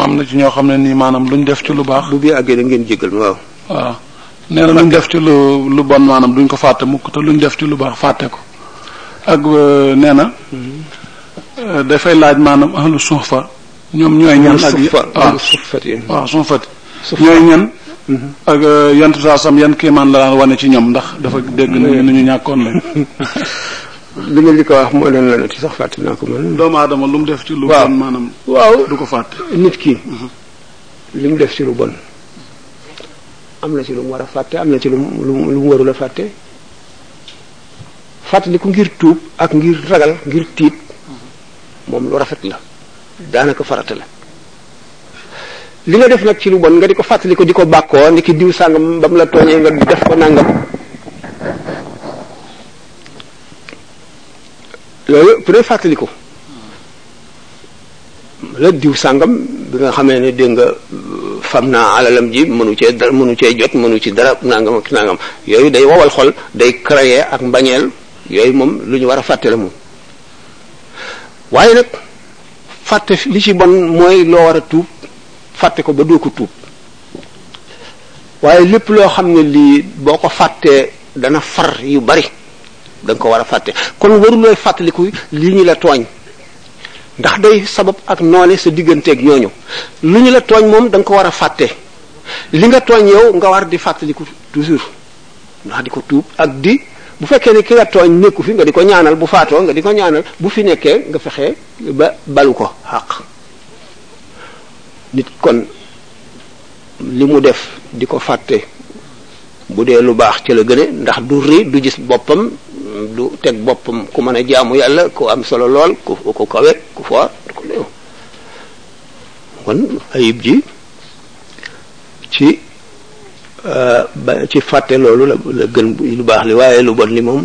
am na ci ñoo xam ne nii maanaam luñ def ci lu baax. bu bii àggee da ngeen jéggal ma waaw. waaw. Nee na luñ def ci lu lu bon maanaam duñ ko fàtte mukk te luñ def ci lu baax fàtte ko. Ak nee na dafay laaj maanaam ahlu suufa ñoom ñooy ñan? Ak waaw waaw suufati ñooy ñan? Ak yant saa sam yan kéemaan la daan wane ci ñoom ndax dafa dégg nañu nu ñu ñàkkoon lañ li nga li ko wax moo doon lanati sax fàtte naa ko man. Doomu aadama lu mu def ci lu bon maanaam waaw. du ko fàtte. Nit ki li mu def ci lu bon am na ci lu mu war a fàtte am na ci lu mu lu mu warul a fàtte. Fàttaliku ngir tuub ak ngir ragal ngir tiit moom lu rafet la. Daanaka farata la. Li nga def nag ci lu bon nga di ko fàttaliku di ko bàkkoo ni ki diw sàngam ba mu la tooñee nga def ko nangam. Loolu peut être fàttaliku la diw sàngam bi nga xamee ne dégg nga fam naa alalam ji mënu cee dara mënu cee jot mënu ci dara nangam ak nangam. yooyu day wowal xol day créer ak mbañeel. yooyu moom lu ñu war a fàtte la moom. waaye nag fàtte li ci bon mooy loo war a tuub ko ba doo ko tuub. waaye lépp loo xam ne lii boo dana far yu bari da nga ko war a fàtte. kon warulooy fàttaliku lii ñu la tooñ. ndax day sabab ak noone sa digganteeg ñooñu. lu ñu la tooñ moom da nga ko war a fàtte. li nga tooñ yow nga war di fàttaliku toujours. ndax di ko tuub ak di bu fekkee ne ki nga tooñ nekku fi nga di ko ñaanal bu faatoo nga di ko ñaanal bu fi nekkee nga fexe ba balu ko xaq nit kon li mu def di ko fàtte bu dee lu baax ci la gëne ndax du ri du gis boppam du teg boppam ku mën a jaamu yàlla ku am solo lool ku ku kawe ku foor ku néew kon ayib ji ci ci fàtte loolu la la gën lu baax li waaye lu bon li moom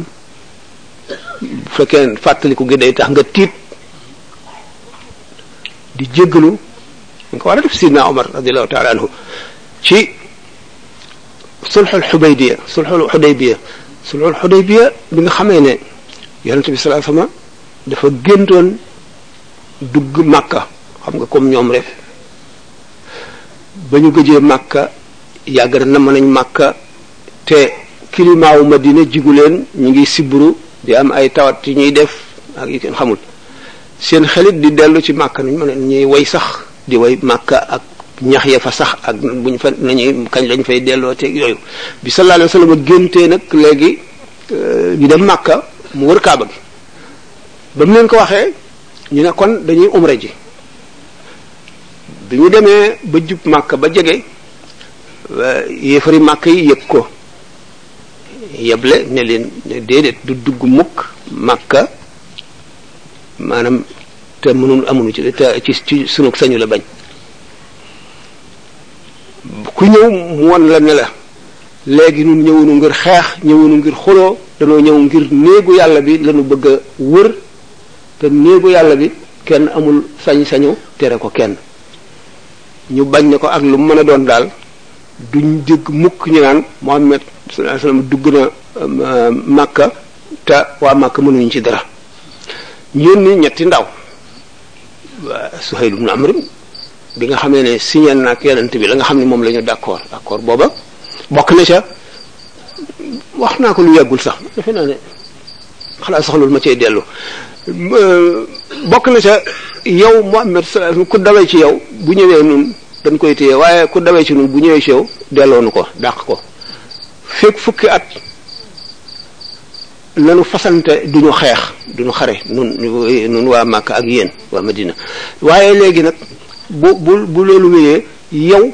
bu fekkee fàttaliku gi day tax nga tiit di jéggalu nga war a def sidna Omar radiallahu taala anhu ci sulxul xudaybiya sulxul xudaybiya sulxul xudaybiya bi nga xamee ne yonente bi salaa sama dafa géntoon dugg màkka xam nga comme ñoom rek. Ba ñu gëjee màkka yàgg na namm nañ màkka te kilimaawu madina jigu leen ñu ngi siburu di am ay tawat yi ñuy def ak yi kenn xamul. Seen xelit di dellu ci màkka nuñ mën ñuy way sax di way màkka ak ñax ya fa sax ak buñ fa nañuy kañ lañ fay delloo teeg yooyu. Bi sallallahu alayhi wasallam géntee nag léegi ñu dem màkka mu wër kaaba gi. Ba mu leen ko waxee ñu ne kon dañuy umra ji. Bi ñu demee ba jub màkka ba màkk yi yëg ko. Yeble ne leen du dugg mukk màkka maanaam te mënul ci ci sunu sañu la bañ ku ñëw mu won la ne la léegi ñun ñëwunu ngir xeex ñëwunu ngir xuloo danoo ñëw ngir néegu yàlla bi lañu bëgg a wër te néegu yàlla bi kenn amul sañ-sañu tere ko kenn. Ñu bañ ne ko ak lu mën a doon daal duñ dégg mukk ñu naan Muhammad sallallahu alayhi wasallam dugg na Makka te waa Makka mënuñu ci dara. Yónni ñetti ndaw Suhayl ibn Amr bi nga xamee ne signé na ak yonent bi la nga xam ne moom la ñu d'accord. D'accord booba bokk na ca wax naa ko lu yàggul sax defe naa ne xalaat soxlul ma cay dellu. Bokk na ca yow Muhammad sallallahu ku dawee ci yow bu ñëwee nun dañ koy téye waaye ku dawee ci nun bu ñëwee ci yow delloonu ko dàq ko. Fekk fukki at lanu fasante duñu xeex duñu xare nun nun waa Makka ak yéen waa Madina. Waaye léegi nag bu bu bu loolu wéyee yow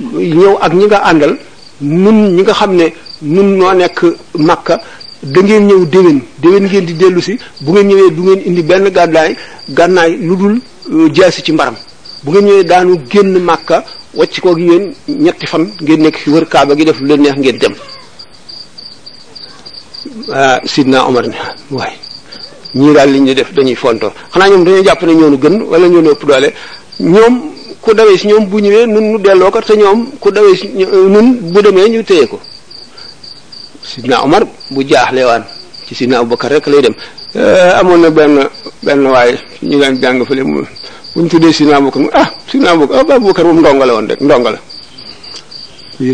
ñëw ak ñi nga àndal nun ñi nga xam ne nun noo nekk Makka da ngeen ñëw déwén. Déwén ngeen di dellu si bu ngeen ñëwee du ngeen indi benn gàddaay gànnaay lu dul jaasi ci mbaram. Bu ngeen ñëwee daanu génn màkka wàcc koog yéen ñetti fan ngeen nekk fi wër Kaaba gi def lu leen neex ngeen dem. Ah waaye ñii daal li ñu def dañuy fonto xanaa ñoom dañoo jàpp ne ñoonu gën wala ñoo ëpp doole. Ñoom ku dawee si ñoom bu ñëwee nun nu delloo ko ñoom ku dawee si nun bu demee ñu téye ko. Sidna Omar bu jaaxle waan ci Sidna Abubakar rek lay dem. Amoon na benn benn waaye ñu daan jàng fële mu bu ñu tuddee Sidna Abubakar mu ah Sidna Abubakar ah moom ndongo la woon rek ndongo la.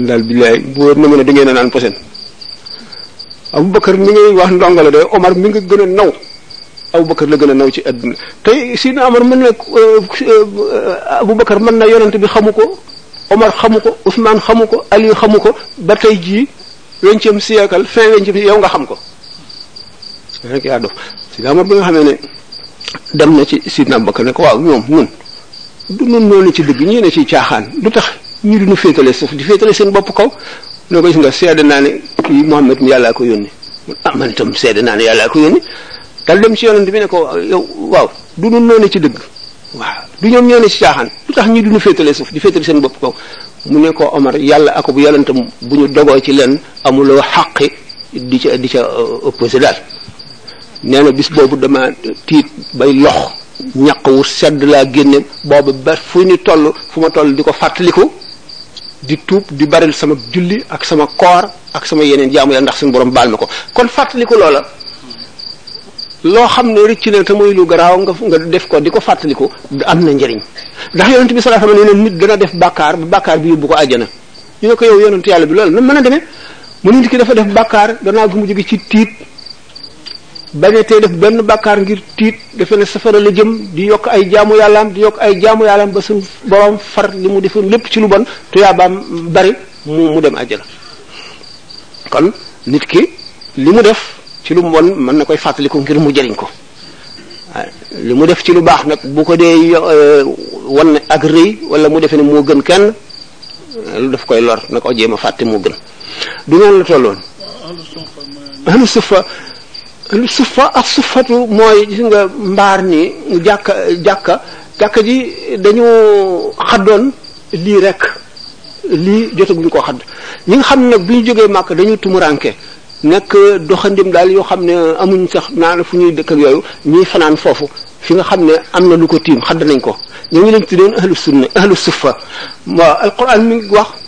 Daal billaay bu na ma ne da ngeen naan posen. Abubakar mi ngay wax ndongo la de Omar mi nga gën a naw. Abubakar la gën a naw ci àdduna. Tey Sidna Omar mën na Abubakar mën na yonent bi xamu ko Omar xamu ko Ousmane xamu ko Ali xamu ko ba tey jii vingtième siècle fin vingtième yow nga xam ko. Rek yaa bi nga xamee ne dem na ci Sidna Abubakar ne ko waaw ñoom ñun du nun noonu ci dëgg ñii ne ci caaxaan. Lu tax ñii nu féetale suuf di féetale seen bopp kaw? Ne ko gis nga seede naa ne kii Muhammad mi yàllaa ko yónni. Ah man itam seede naa ne yàllaa ko dal dem ci yonent bi ne ko yow waaw du nun noonu ci dëgg. Waaw du ñoom ñoo ne ci caaxaan. Lu tax ñii duñu féetale suuf di féetale seen bopp kaw? Mu ne ko Omar yàlla ako bu yonentam bu ñu dogoo ci leen amuloo xaqi di ca di ca opposé daal. Nee bis boobu dama tiit bay lox ñaq wu sedd laa génne. Boobu ba fu ñu toll fu ma toll di ko di tuub di baril sama julli ak sama koor ak sama yeneen jaamu yàlla ndax suñu borom baal ma ko. Kon fàttaliku loola loo xam ne rëcc na te muy lu garaaw nga nga def ko di ko fàttaliku am na njëriñ ndax yonent bi sallallahu alayhi wasallam ne nit dana def bàkkaar ba bàkkaar bi yóbbu ko àjjana. Ñu ne ko yow yonent yàlla bi loolu na mën a demee? Mu nit ki dafa def bàkkaar gannaaw gi mu jóge ci tiit bañetee def benn bàkkaar ngir tiit defe ne safara la jëm di yokk ay jaamu yàllaam di yokk ay jaamu yàllaam ba suñ borom far li mu defoon lépp ci lu bon tuyaabaam bari mu dem àjjana. Kon ci lu mu mën na koy fàttaliku ngir mu jëriñ ko. Li mu def ci lu baax nag bu ko dee wan ne ak rëy wala mu defe ne moo gën kenn lu daf koy lor na ko jéem a fàtte moo gën. Du noonu nga mbaar ni jàkka jàkka jàkka ji dañu xaddoon lii rek lii jotaguñ koo xadd. Ñi nga xam ne nag bi ñu jógee màkk dañu tumuranke. Nekk doxandim daal yoo xam ne amuñ sax naan fu ñuy dëkk ak yooyu ñuy fanaan foofu fi nga xam ne am na lu ko tiim xadd nañ ko ñooñu lañ tuddoon ahlu sunna ahlu sufa waaw alquran mi wax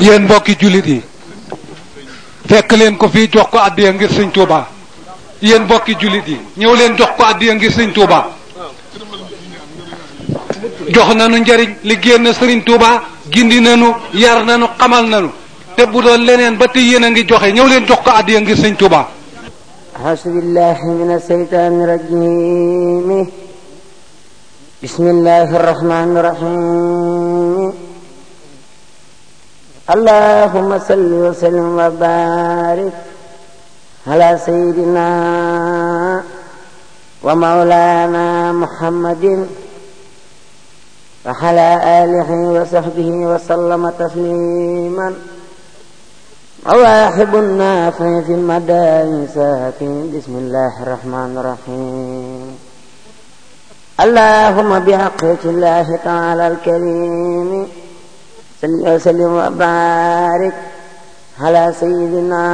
yéen mbokki jullit yéen yi. Fekk leen ko fii jox ko addiya ngir sëñ Tuuba. Yéen mbokki jullit yi ñëw leen jox ko addiya ngir sëñ Tuuba. Jox nanu njariñ li génn sëriñ Tuuba gindi nanu yar nanu xamal nanu te bu doon leneen ba tey yéen a ngi joxe ñëw leen jox ko addiya ngir sëñ Touba أعوذ بالله من الشيطان الرجيم. بسم الله الرحمن الرحيم. اللهم صل وسلم وبارك على سيدنا ومولانا محمد وعلى آله وصحبه وسلم تسليما. مواهب النافع في المدائن سافي بسم الله الرحمن الرحيم. اللهم بحقة الله تعالى الكريم. صل وسلم وبارك على سيدنا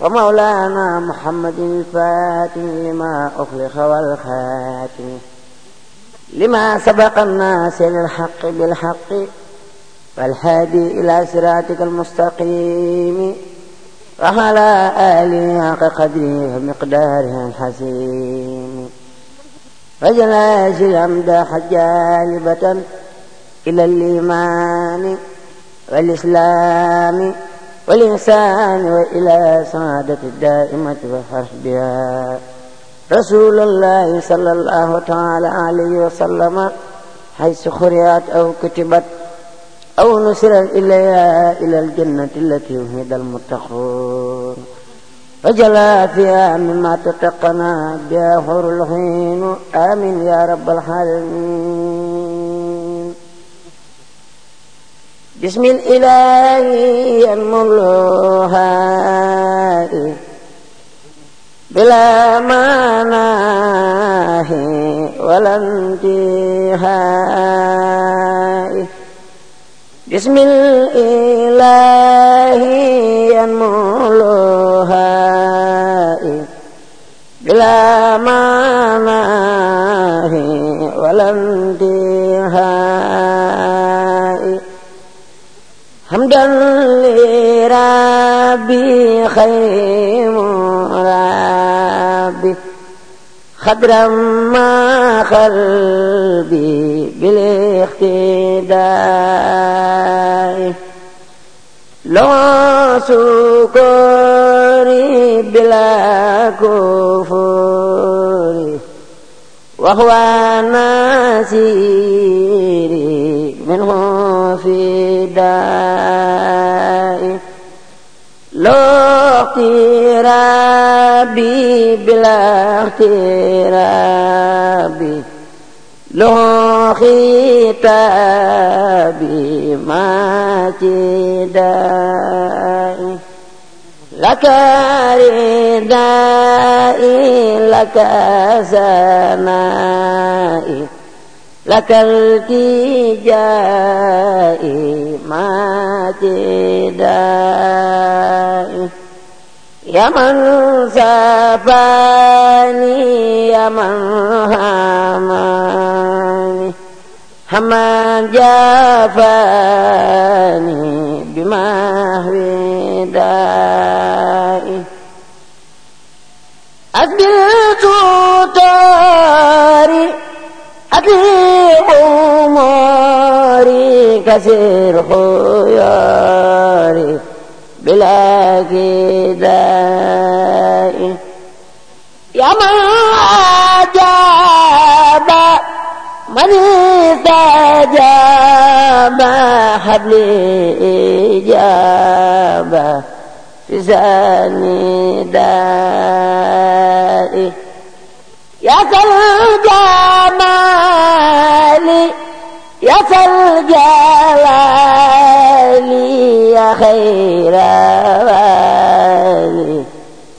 ومولانا محمد الفاتح لما أخلق والخاتم. لما سبق الناس للحق بالحق. والهادي إلى صراطك المستقيم. وعلى آله حق قدره ومقداره الحسين. وجلاش الأمداح جالبة إلى الإيمان والإسلام والإنسان وإلى سعادة الدائمة والفرح بها. رسول الله صلى الله تعالى عليه وسلم حيث خرجت أو كتبت أو نسرت إليها إلى الجنة التي وهد المتقون. وجلا فيها مما تتقنا بها حور العين. آمين يا رب العالمين. بسم الإله ينملها بلا مناه ولا انتهاء. بسم الإله ينملها بلا مناه ولا انتهاء حمدا لربي خير ربي خدرا ما قلبي بالاقتداء. لو سكري بلا كفر وهو نسيري منه في لو اقترابي بلا اقترابي لو ما تداء لك ردائي لك سنائي لك التجاء ما تداء يا من سفاني يا من هماني. همان جافاني بمهوي دائي أسبلت طاري أطيب أموري كثير خياري بلا كداء. يا من أجاب من استجاب حبلي إجابة في زاني دائي يا الجمال يا الجلال يا خير والي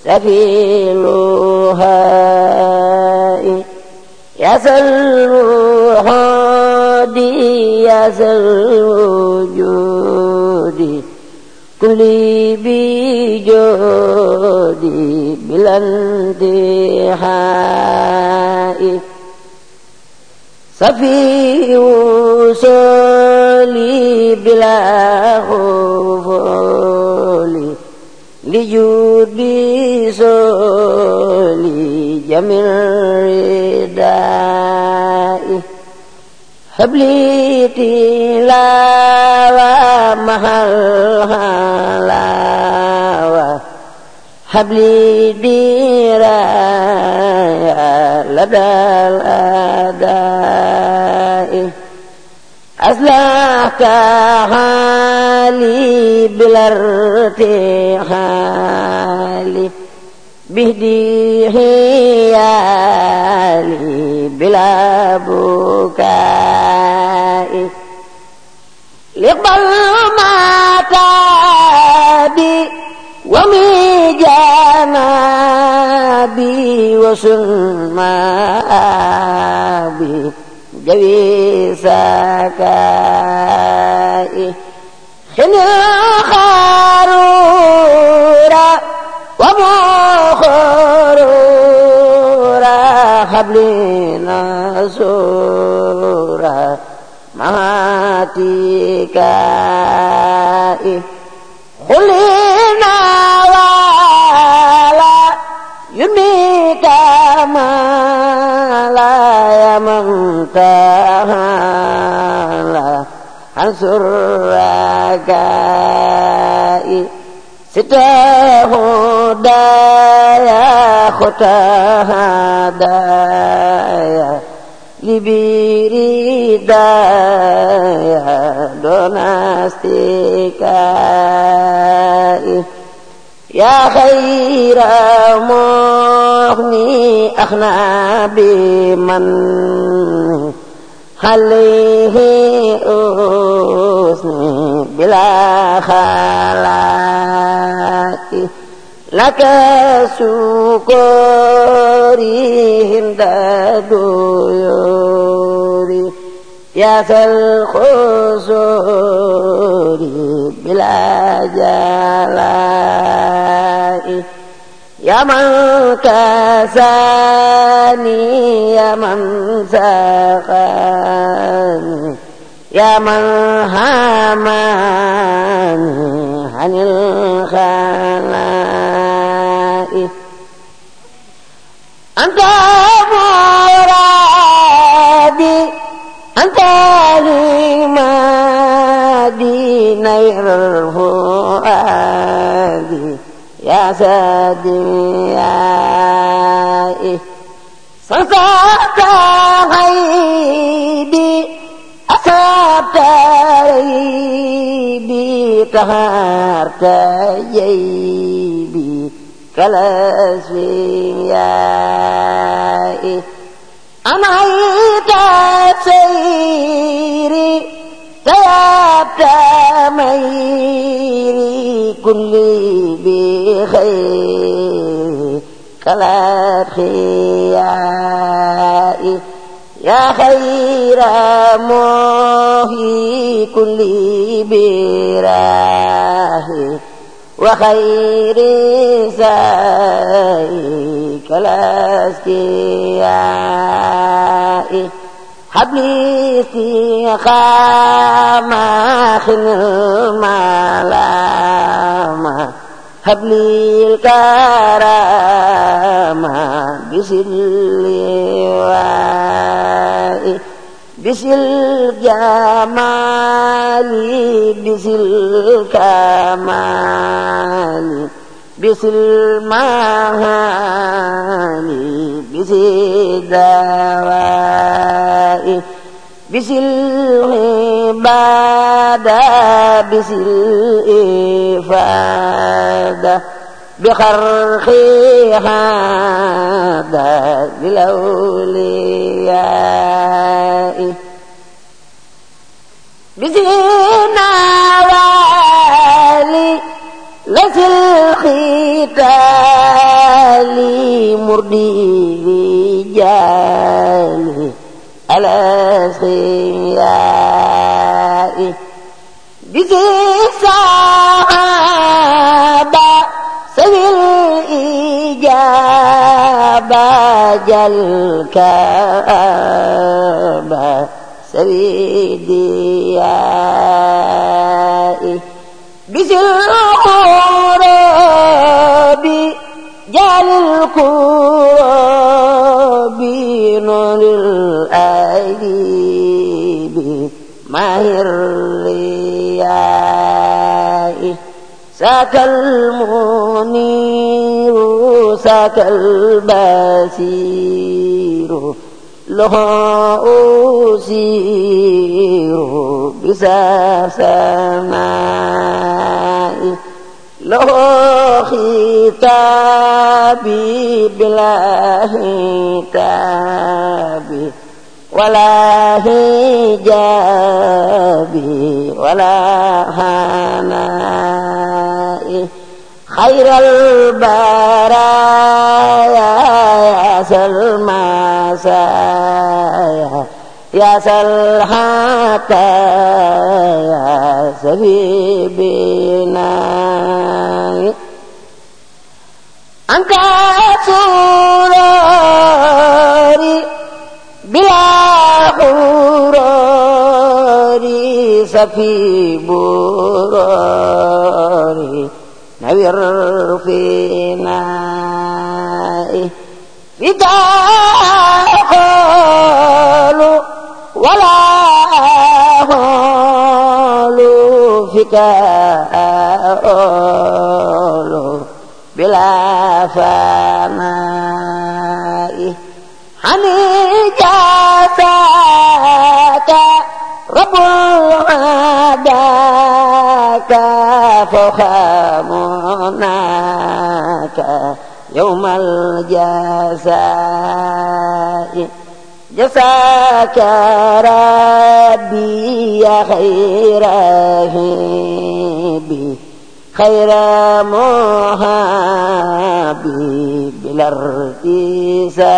سفيلها يا سلوحدي يا سلوجودي كلي بجودي بلا انتهاء. safiyu soli bila xufoli li judi soli jamil ridai. Habliti lawa mahal halai هب لي دراية لدى الأداء. أصلحت حالي بلا ارتحال. بهدي حيالي بلا بكاء. لقبل ما تابي ومي ما أبي جوي سكائي خن خارورا ومخرورا حبلنا سورا ماتيكائي خلينا يمنتهى انصر رجائي ستاه دايا ختها دايا لبيري دايا دون استكائي يا خير مغني أخنا بمن عليه أسني بلا خلاق لك سكوري هند ديوري يا ذا الخسور بلا جلاء يا من كساني يا من سقاني يا من هاماني عن الخلاء أنت مرادي أنت لمادي نير الفؤاد يا سادي يا صفات غيبي أصبت غيبي طهرت جيبي كالأسفياء أنعيت سيري تيابت ميري كل يا خير موهي كل براه وخير سائك الأسكياء حبلي استيقامة خن الملامة. habli karama bisil liwa'i bisil jamali bisil kamali bisil mahani bisil dawa'i bisil hiba بسل الإفادة بخرق هذا بالأولياء بزينا والي لس الختال مردي رجال الأسخياء بزي صحابة سوي الإجابة جل كابة سويديائي بسل القرب جال القرب نور الأيدي ماهر ساك المنير ساك البصير له أسير بسماء له ختابي بلا هتابي ولا هجابي ولا هنائي خير البرايا يا سلمى سايا يا سلحاتا يا سبيبنا أنت سروري بلا غروري سفي بروري نوير فينا بداخل ولا هول فيك أول بلا فناء حنيك ساك رب العداك فخامناك يوم الجزاء. جزاك ربي يا خير هبي خير محابي بلا ارتساء.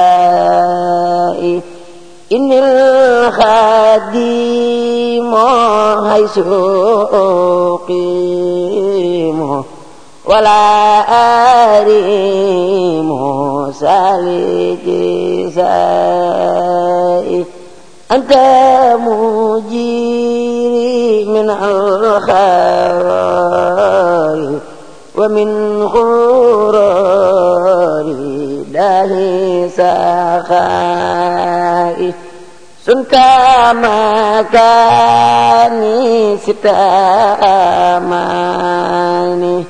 إن الخادم حيث أقيم ولا أريم سالجزاء أنت مجيري من الخير ومن غرور داه سخائي سنك مكاني ستاماني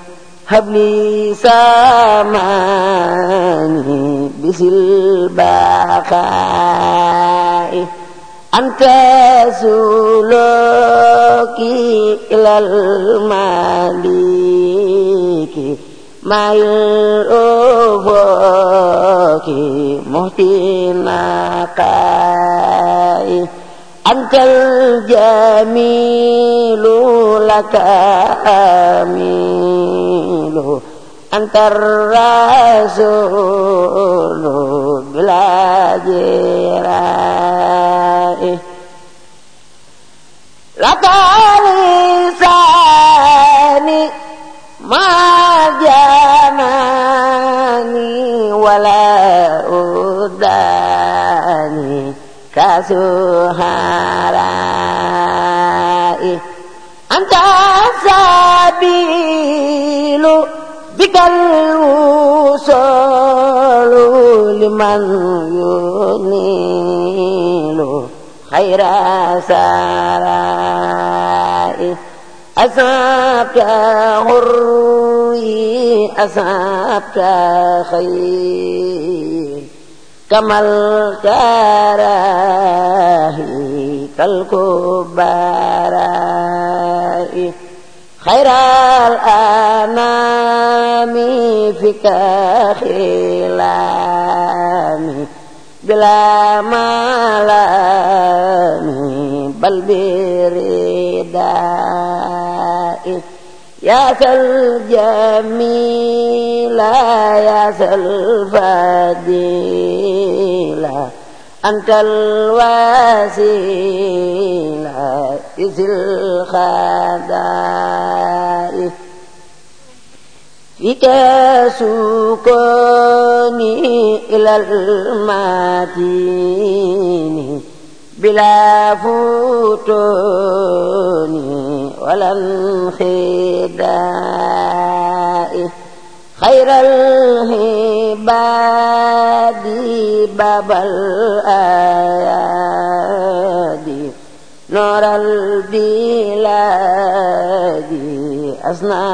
هب لي ساماني بسلباقاء أنت سلوكي إلى المالك ما الأفق مهتنا قائي أنت الجميل لك أميل أنت الرسول بلا جراء لك لساني ما جاناني كسهرائي أنت السبيل بك الوصول لمن ينيل خير سرائي أصابت غري أصابت خير. كما الكراهي كالكبراء خير الأنام فيك خلامي بلا ملامي يا الجميل يا الفضيل أنت الوسيلة ذي الخدائع فيك سكوني إلى المدين بلا فتون ولا انخداع خير الهباد باب الآياد. نور البلاد أسنى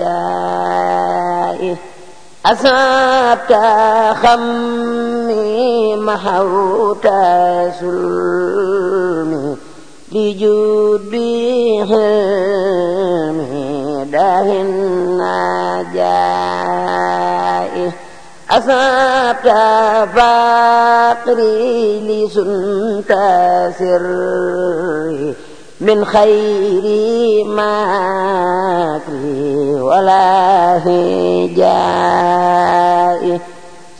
رجائي أصابت خمي محوت سلمي. لجود حلمي داهن نجائي أصابت فقري لسنت سري من خير ماكري ولا هجائي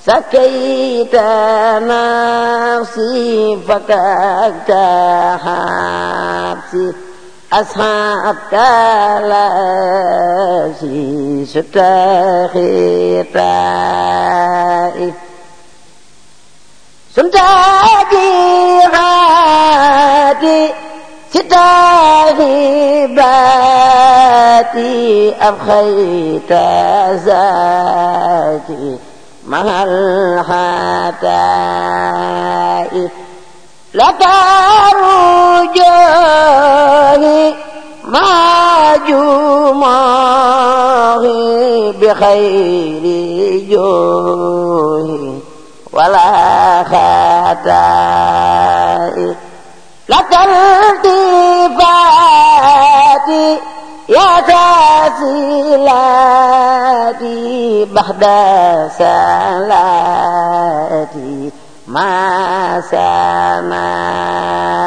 سكيت نفسي فككت حبسي أصحابك لاسي ستخيطائي سنتاجي ستاهي باتي أبخيت زاتي مع الحتائي لك رجوهي مع جمعه بخير جوهي ولا خطائي لك يا تسيلاتي بعد سلاتي مع سمائه